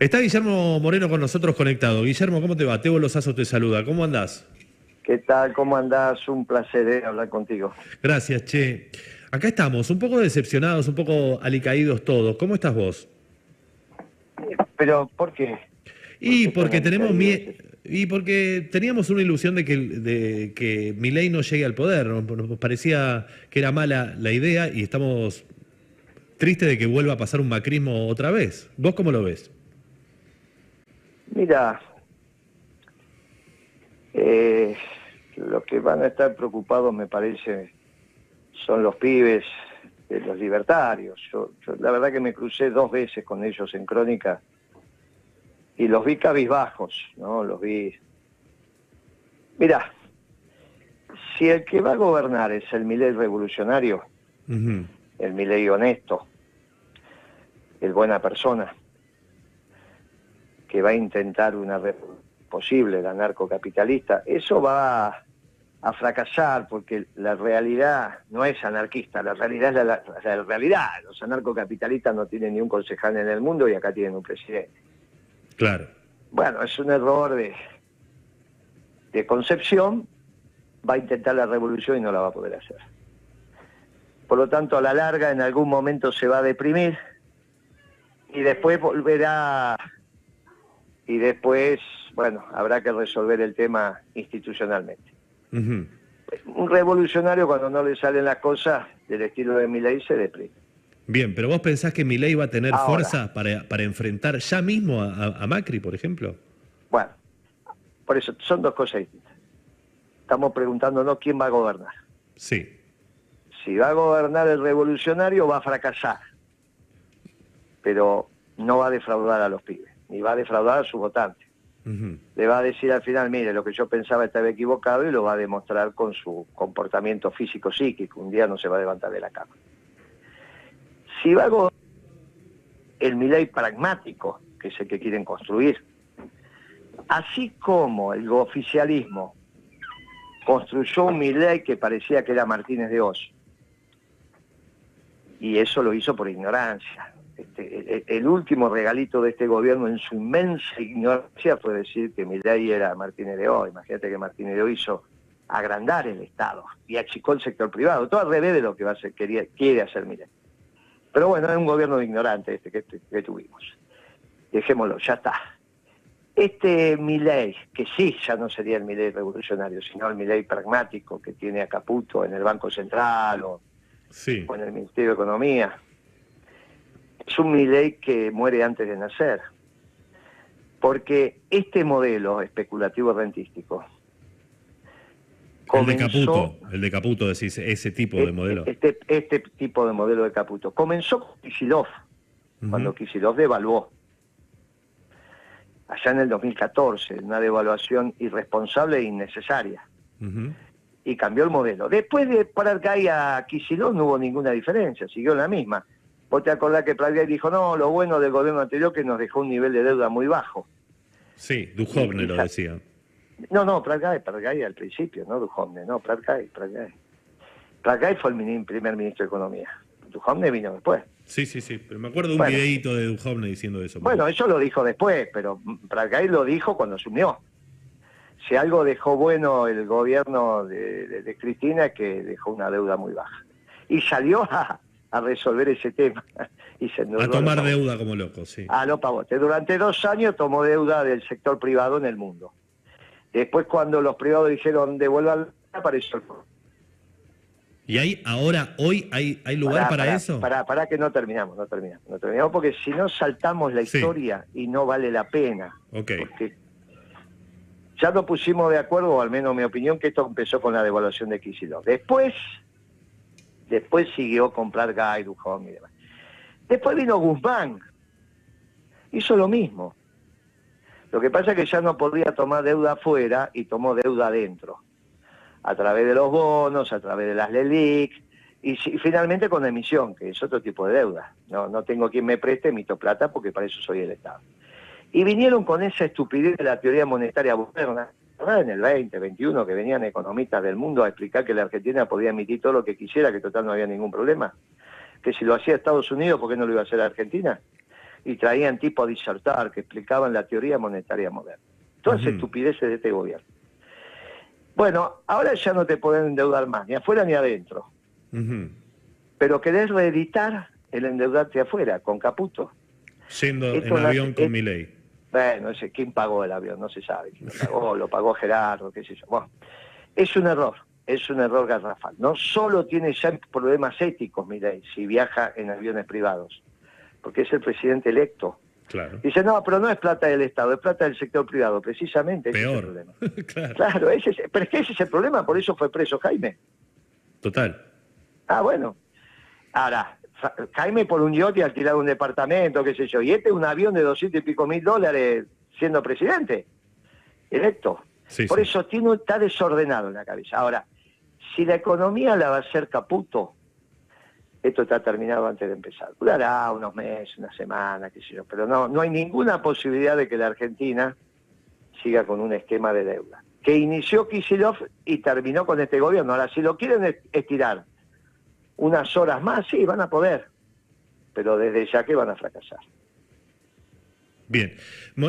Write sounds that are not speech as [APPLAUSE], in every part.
Está Guillermo Moreno con nosotros conectado. Guillermo, ¿cómo te va? Tebo Lozazo te saluda. ¿Cómo andás? ¿Qué tal? ¿Cómo andás? Un placer eh, hablar contigo. Gracias, Che. Acá estamos, un poco decepcionados, un poco alicaídos todos. ¿Cómo estás vos? Pero, ¿por qué? Y porque tenemos miedo. Y porque teníamos una ilusión de que, de que Milei no llegue al poder. Nos parecía que era mala la idea y estamos tristes de que vuelva a pasar un macrismo otra vez. ¿Vos cómo lo ves? Mira, eh, lo que van a estar preocupados me parece son los pibes, de los libertarios. Yo, la verdad que me crucé dos veces con ellos en Crónica y los vi cabizbajos, ¿no? Los vi... Mira, si el que va a gobernar es el Milei revolucionario, el Milei honesto, el buena persona, que va a intentar una posible, la anarcocapitalista, eso va a fracasar porque la realidad no es anarquista, la realidad es la, realidad. Los anarcocapitalistas no tienen ni un concejal en el mundo y acá tienen un presidente. Claro. Bueno, es un error de, de concepción, va a intentar la revolución y no la va a poder hacer. Por lo tanto, a la larga, en algún momento se va a deprimir y después volverá, y después, bueno, habrá que resolver el tema institucionalmente. Un revolucionario cuando no le salen las cosas del estilo de Milei se deprime. Bien, pero vos pensás que Milei va a tener fuerza para, para, enfrentar ya mismo a, Macri, por ejemplo. Bueno, por eso son dos cosas distintas. Estamos preguntándonos quién va a gobernar. Sí. Si va a gobernar el revolucionario va a fracasar, pero no va a defraudar a los pibes, ni va a defraudar a sus votantes le va a decir al final, mire, lo que yo pensaba estaba equivocado y lo va a demostrar con su comportamiento físico-psíquico. Un día no se va a levantar de la cama. Si va a el Milei pragmático, que es el que quieren construir, así como el oficialismo construyó un Milei que parecía que era Martínez de Oz, y eso lo hizo por ignorancia, este, el, último regalito de este gobierno en su inmensa ignorancia fue decir que Milei era Martínez de O. Imagínate que Martínez de O hizo agrandar el Estado y achicó el sector privado, todo al revés de lo que va a ser, quería, quiere hacer Milei. Pero bueno, es un gobierno de ignorante este que, que tuvimos. Dejémoslo, ya está. Este Milei, que sí, ya no sería el Milei revolucionario, sino el Milei pragmático que tiene a Caputo en el Banco Central o, o en el Ministerio de Economía, es un Milei que muere antes de nacer. Porque este modelo especulativo rentístico. el de Caputo, el de Caputo decís, ese tipo de modelo. Este, este tipo de modelo de Caputo. Comenzó con Kisilov, cuando Kisilov devaluó. Allá en el 2014, una devaluación irresponsable e innecesaria. Y cambió el modelo. Después de parar a Kisilov no hubo ninguna diferencia, siguió la misma. Vos te acordás que Pradgay dijo, no, lo bueno del gobierno anterior que nos dejó un nivel de deuda muy bajo. Sí, Duhovne lo decía. No, no, Pradgay, Pradgay al principio, no Duhovne, no, Pradgay, Pradgay. Pradgay fue el primer ministro de Economía. Duhovne vino después. Sí, sí, sí, pero me acuerdo de un videíto de Duhovne diciendo eso. Bueno, eso lo dijo después, pero Pradgay lo dijo cuando asumió. Si algo dejó bueno el gobierno de, de Cristina es que dejó una deuda muy baja. Y salió a, a resolver ese tema. [LAUGHS] y se a tomar deuda como loco, sí. A lo pavote. Durante dos años tomó deuda del sector privado en el mundo. Después cuando los privados dijeron devuelvan, apareció el ¿Y hay ahora, hoy, hay, hay lugar para, eso? Para, para que no terminamos, no terminamos, no terminamos, porque si no saltamos la historia y no vale la pena. Ok. Porque ya nos pusimos de acuerdo, o al menos mi opinión, que esto empezó con la devaluación de Kicillof. Después Después siguió comprar Guy, Dujón y demás. Después vino Guzmán. Hizo lo mismo. Lo que pasa es que ya no podía tomar deuda afuera y tomó deuda adentro. A través de los bonos, a través de las LELIC y, finalmente con emisión, que es otro tipo de deuda. No, no tengo quien me preste, mito plata porque para eso soy el Estado. Y vinieron con esa estupidez de la teoría monetaria moderna, en el 20, 21, que venían economistas del mundo a explicar que la Argentina podía emitir todo lo que quisiera, que total no había ningún problema. Que si lo hacía Estados Unidos, ¿por qué no lo iba a hacer Argentina? y traían tipo a disertar que explicaban la teoría monetaria moderna. Todas Ujú. estupideces de este gobierno. Bueno, ahora ya no te pueden endeudar más, ni afuera ni adentro. Pero querés reeditar el endeudarte afuera, con Caputo. Yendo Esto en avión con es- mi ley. Bueno, no sé quién pagó el avión, no se sabe quién lo pagó, lo pagó Gerardo, qué sé yo. Bueno, es un error, es un error garrafal. No solo tiene ya problemas éticos, Milei, si viaja en aviones privados, porque es el presidente electo. Claro. Dice, no, pero no es plata del Estado, es plata del sector privado, precisamente. ese es el Peor. problema. [LAUGHS] claro. Claro, ese es- pero es que ese es el problema, por eso fue preso Jaime. Total. Ah, bueno. Ahora, Jaime por un yacht y alquilar un departamento, qué sé yo. Y este un avión de 200 y pico mil dólares siendo presidente, electo. Sí, por sí. eso tiene, está desordenado en la cabeza. Ahora, si la economía la va a hacer Caputo, esto está terminado antes de empezar. Durará unos meses, una semana, qué sé yo. Pero no, no hay ninguna posibilidad de que la Argentina siga con un esquema de deuda. Que inició Kisilov y terminó con este gobierno. Ahora, si lo quieren est- estirar unas horas más, sí, van a poder. Pero desde ya que van a fracasar. Bien.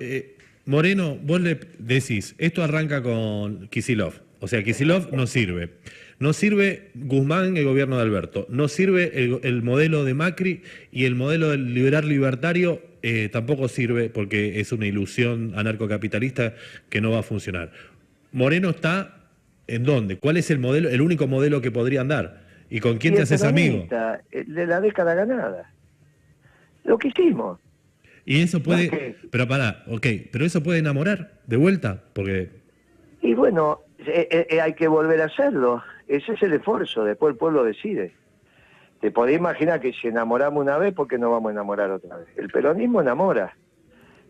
Eh, Moreno, vos le decís, esto arranca con Kisilov. O sea, Kisilov no sirve. No sirve Guzmán, el gobierno de Alberto. No sirve el, el modelo de Macri y el modelo del liberal libertario eh, tampoco sirve porque es una ilusión anarcocapitalista que no va a funcionar. Moreno está en dónde? ¿Cuál es el modelo, el único modelo que podrían dar? ¿Y con quién Y te haces amigo? el de la década ganada. Lo que hicimos. Y eso puede, pero pará, ok, pero eso puede enamorar de vuelta, porque Y bueno, eh, eh, eh, hay que volver a hacerlo. Ese es el esfuerzo, después el pueblo decide. Te podés imaginar que si enamoramos una vez, ¿por qué no vamos a enamorar otra vez? El peronismo enamora.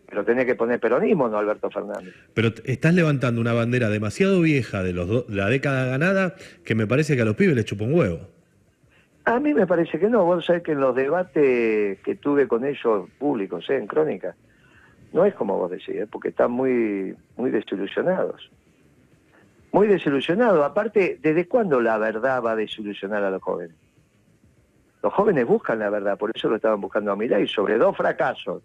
Pero tenés que poner peronismo, no Alberto Fernández. Pero estás levantando una bandera demasiado vieja de los do- la década ganada que me parece que a los pibes les chupa un huevo. A mí me parece que no. Vos sabés que en los debates que tuve con ellos públicos, ¿eh? en Crónica, no es como vos decís, ¿eh? porque están muy, muy desilusionados. Muy desilusionados. Aparte, ¿desde cuándo la verdad va a desilusionar a los jóvenes? Los jóvenes buscan la verdad, por eso lo estaban buscando a Milei, sobre dos fracasos,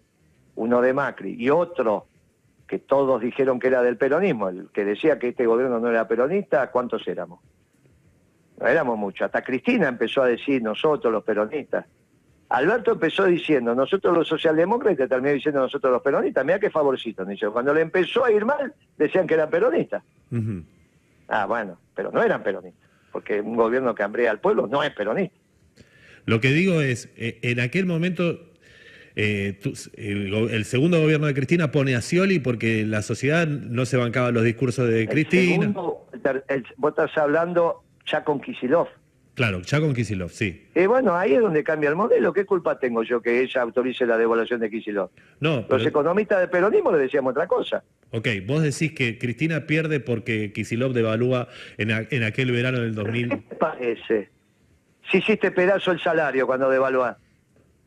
uno de Macri y otro que todos dijeron que era del peronismo, el que decía que este gobierno no era peronista, ¿cuántos éramos? No éramos muchos. Hasta Cristina empezó a decir nosotros los peronistas. Alberto empezó diciendo nosotros los socialdemócratas terminó diciendo nosotros los peronistas. Mira qué favorcito. Cuando le empezó a ir mal, decían que eran peronistas. Ah, bueno, pero no eran peronistas. Porque un gobierno que hambrea al pueblo no es peronista. Lo que digo es, eh, en aquel momento, eh, tú- el, segundo gobierno de Cristina pone a Scioli porque la sociedad no se bancaba los discursos de El Cristina. segundo, el vos estás hablando ya con Kisilov. Claro, ya con Kisilov, sí. Y bueno, ahí es donde cambia el modelo. ¿Qué culpa tengo yo que ella autorice la devaluación de Kisilov? No, Los economistas del peronismo le decíamos otra cosa. ok, vos decís que Cristina pierde porque Kisilov devalúa en, a- en aquel verano del ¿Qué 2000. te parece? Si hiciste pedazo el salario cuando devaluás.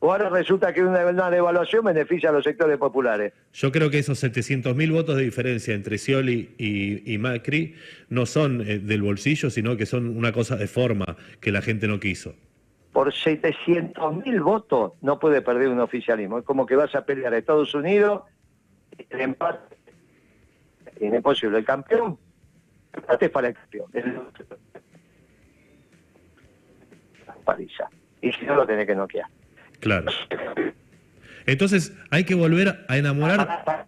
O ahora resulta que una, una devaluación beneficia a los sectores populares. Yo creo que esos 700.000 votos de diferencia entre Scioli y, y Macri no son eh, del bolsillo, sino que son una cosa de forma que la gente no quiso. Por 700 mil votos no puede perder un oficialismo. Es como que vas a pelear a Estados Unidos, el empate es imposible. El campeón, el empate es para el campeón. El- Paliza. Y si no lo tenés que noquear. Claro. Entonces hay que volver a enamorar.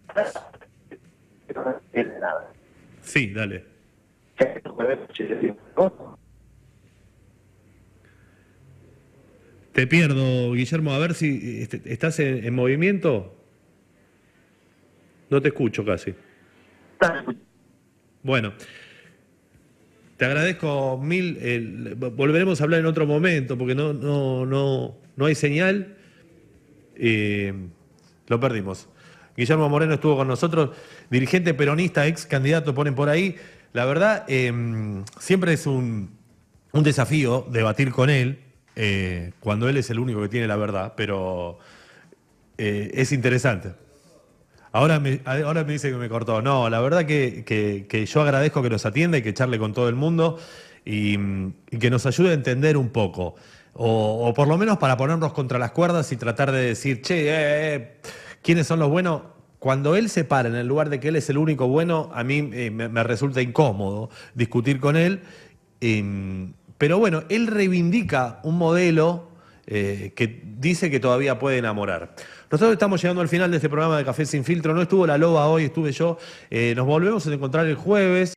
Sí, dale. Te pierdo, Guillermo. A ver si este, estás en, en movimiento. No te escucho casi. Bueno, te agradezco mil. volveremos a hablar en otro momento porque no, no, no, no hay señal. Eh, lo perdimos. Guillermo Moreno estuvo con nosotros, dirigente peronista, ex candidato, ponen por ahí. La verdad, eh, siempre es un, un desafío debatir con él, eh, cuando él es el único que tiene la verdad, pero eh, es interesante. Ahora me, ahora me dice que me cortó. No, la verdad que, que- yo agradezco que nos atienda y que charle con todo el mundo y que nos ayude a entender un poco. O, por lo menos para ponernos contra las cuerdas y tratar de decir, che, eh, eh, ¿quiénes son los buenos? Cuando él se para en el lugar de que él es el único bueno, a mí eh, me, resulta incómodo discutir con él. Em, pero bueno, él reivindica un modelo que dice que todavía puede enamorar. Nosotros estamos llegando al final de este programa de Café Sin Filtro. No estuvo la loba hoy, estuve yo. nos volvemos a encontrar el jueves.